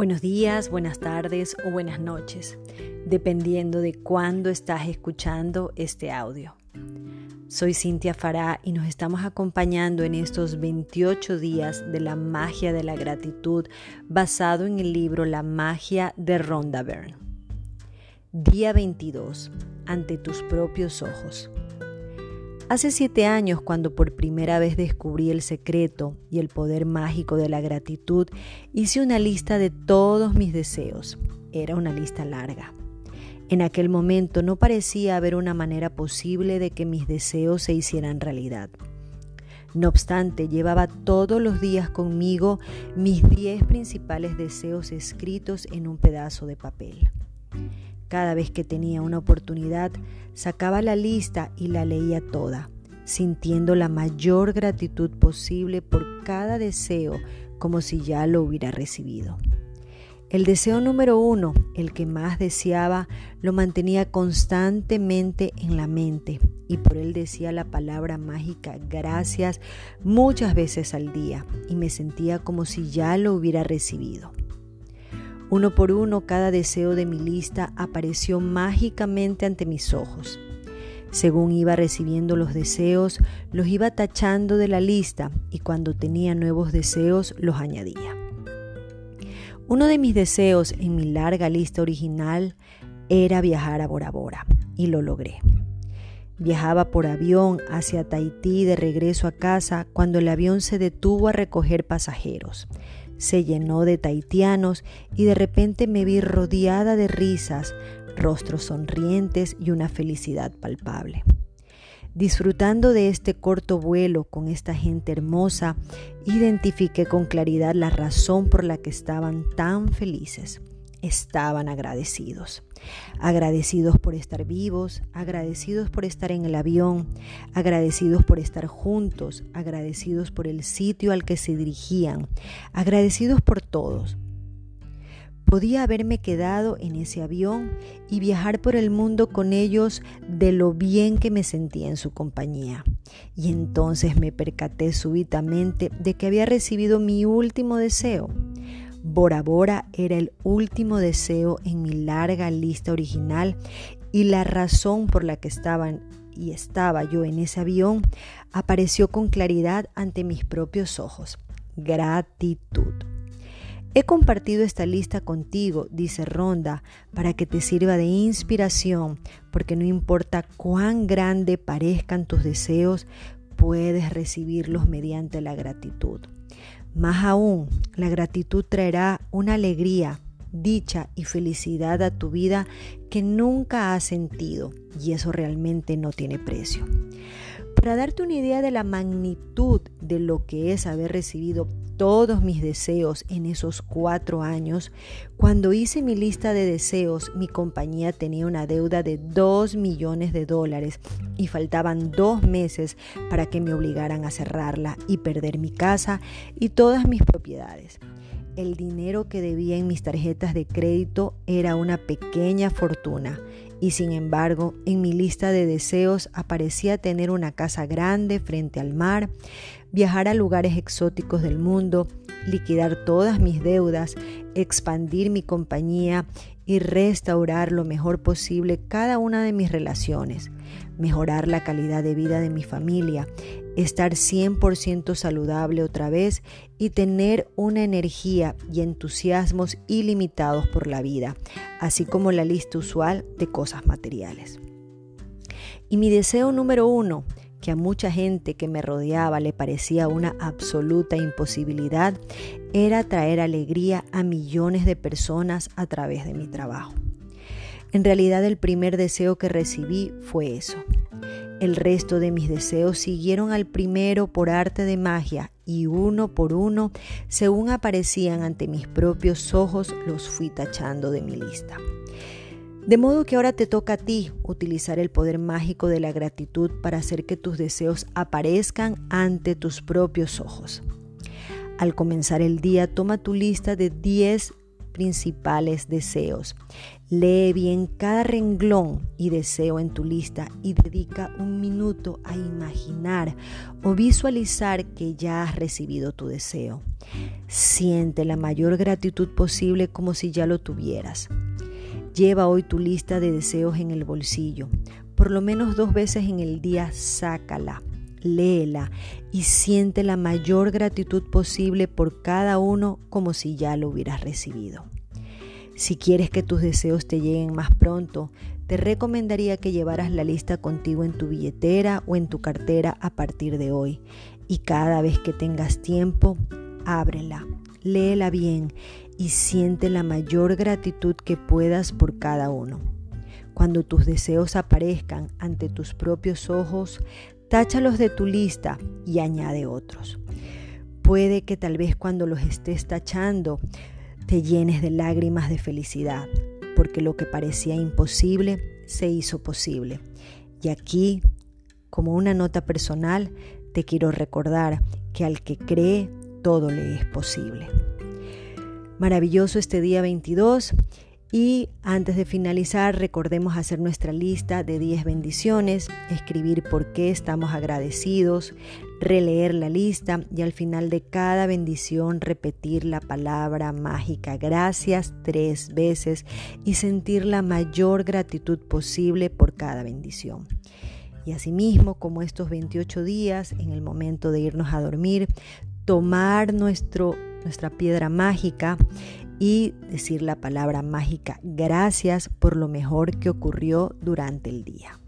Buenos días, buenas tardes o buenas noches, dependiendo de cuándo estás escuchando este audio. Soy Cintia Fará y nos estamos acompañando en estos 28 días de la magia de la gratitud basado en el libro La magia de Rhonda Byrne. Día 22. Ante tus propios ojos. Hace siete años, cuando por primera vez descubrí el secreto y el poder mágico de la gratitud, hice una lista de todos mis deseos. Era una lista larga. En aquel momento no parecía haber una manera posible de que mis deseos se hicieran realidad. No obstante, llevaba todos los días conmigo mis diez principales deseos escritos en un pedazo de papel. Cada vez que tenía una oportunidad, sacaba la lista y la leía toda, sintiendo la mayor gratitud posible por cada deseo como si ya lo hubiera recibido. El deseo número uno, el que más deseaba, lo mantenía constantemente en la mente y por él decía la palabra mágica gracias muchas veces al día y me sentía como si ya lo hubiera recibido. Uno por uno cada deseo de mi lista apareció mágicamente ante mis ojos. Según iba recibiendo los deseos, los iba tachando de la lista y cuando tenía nuevos deseos los añadía. Uno de mis deseos en mi larga lista original era viajar a Bora Bora y lo logré. Viajaba por avión hacia Tahití de regreso a casa cuando el avión se detuvo a recoger pasajeros se llenó de tahitianos y de repente me vi rodeada de risas, rostros sonrientes y una felicidad palpable. Disfrutando de este corto vuelo con esta gente hermosa, identifiqué con claridad la razón por la que estaban tan felices estaban agradecidos. Agradecidos por estar vivos, agradecidos por estar en el avión, agradecidos por estar juntos, agradecidos por el sitio al que se dirigían, agradecidos por todos. Podía haberme quedado en ese avión y viajar por el mundo con ellos de lo bien que me sentía en su compañía. Y entonces me percaté súbitamente de que había recibido mi último deseo Bora Bora era el último deseo en mi larga lista original y la razón por la que estaban y estaba yo en ese avión apareció con claridad ante mis propios ojos. Gratitud. He compartido esta lista contigo, dice Ronda, para que te sirva de inspiración, porque no importa cuán grande parezcan tus deseos, puedes recibirlos mediante la gratitud. Más aún, la gratitud traerá una alegría, dicha y felicidad a tu vida que nunca has sentido y eso realmente no tiene precio. Para darte una idea de la magnitud de lo que es haber recibido todos mis deseos en esos cuatro años, cuando hice mi lista de deseos, mi compañía tenía una deuda de 2 millones de dólares y faltaban dos meses para que me obligaran a cerrarla y perder mi casa y todas mis propiedades. El dinero que debía en mis tarjetas de crédito era una pequeña fortuna y sin embargo en mi lista de deseos aparecía tener una casa grande frente al mar, viajar a lugares exóticos del mundo, liquidar todas mis deudas, expandir mi compañía y restaurar lo mejor posible cada una de mis relaciones, mejorar la calidad de vida de mi familia, estar 100% saludable otra vez y tener una energía y entusiasmos ilimitados por la vida, así como la lista usual de cosas materiales. Y mi deseo número uno, que a mucha gente que me rodeaba le parecía una absoluta imposibilidad, era traer alegría a millones de personas a través de mi trabajo. En realidad el primer deseo que recibí fue eso, el resto de mis deseos siguieron al primero por arte de magia y uno por uno, según aparecían ante mis propios ojos, los fui tachando de mi lista. De modo que ahora te toca a ti utilizar el poder mágico de la gratitud para hacer que tus deseos aparezcan ante tus propios ojos. Al comenzar el día, toma tu lista de 10 principales deseos. Lee bien cada renglón y deseo en tu lista y dedica un minuto a imaginar o visualizar que ya has recibido tu deseo. Siente la mayor gratitud posible como si ya lo tuvieras. Lleva hoy tu lista de deseos en el bolsillo. Por lo menos dos veces en el día sácala léela y siente la mayor gratitud posible por cada uno como si ya lo hubieras recibido. Si quieres que tus deseos te lleguen más pronto, te recomendaría que llevaras la lista contigo en tu billetera o en tu cartera a partir de hoy y cada vez que tengas tiempo, ábrela, léela bien y siente la mayor gratitud que puedas por cada uno. Cuando tus deseos aparezcan ante tus propios ojos, Táchalos de tu lista y añade otros. Puede que tal vez cuando los estés tachando te llenes de lágrimas de felicidad, porque lo que parecía imposible se hizo posible. Y aquí, como una nota personal, te quiero recordar que al que cree, todo le es posible. Maravilloso este día 22 y antes de finalizar, recordemos hacer nuestra lista de 10 bendiciones, escribir por qué estamos agradecidos, releer la lista y al final de cada bendición repetir la palabra mágica gracias tres veces y sentir la mayor gratitud posible por cada bendición. Y asimismo, como estos 28 días, en el momento de irnos a dormir, tomar nuestro, nuestra piedra mágica y decir la palabra mágica gracias por lo mejor que ocurrió durante el día.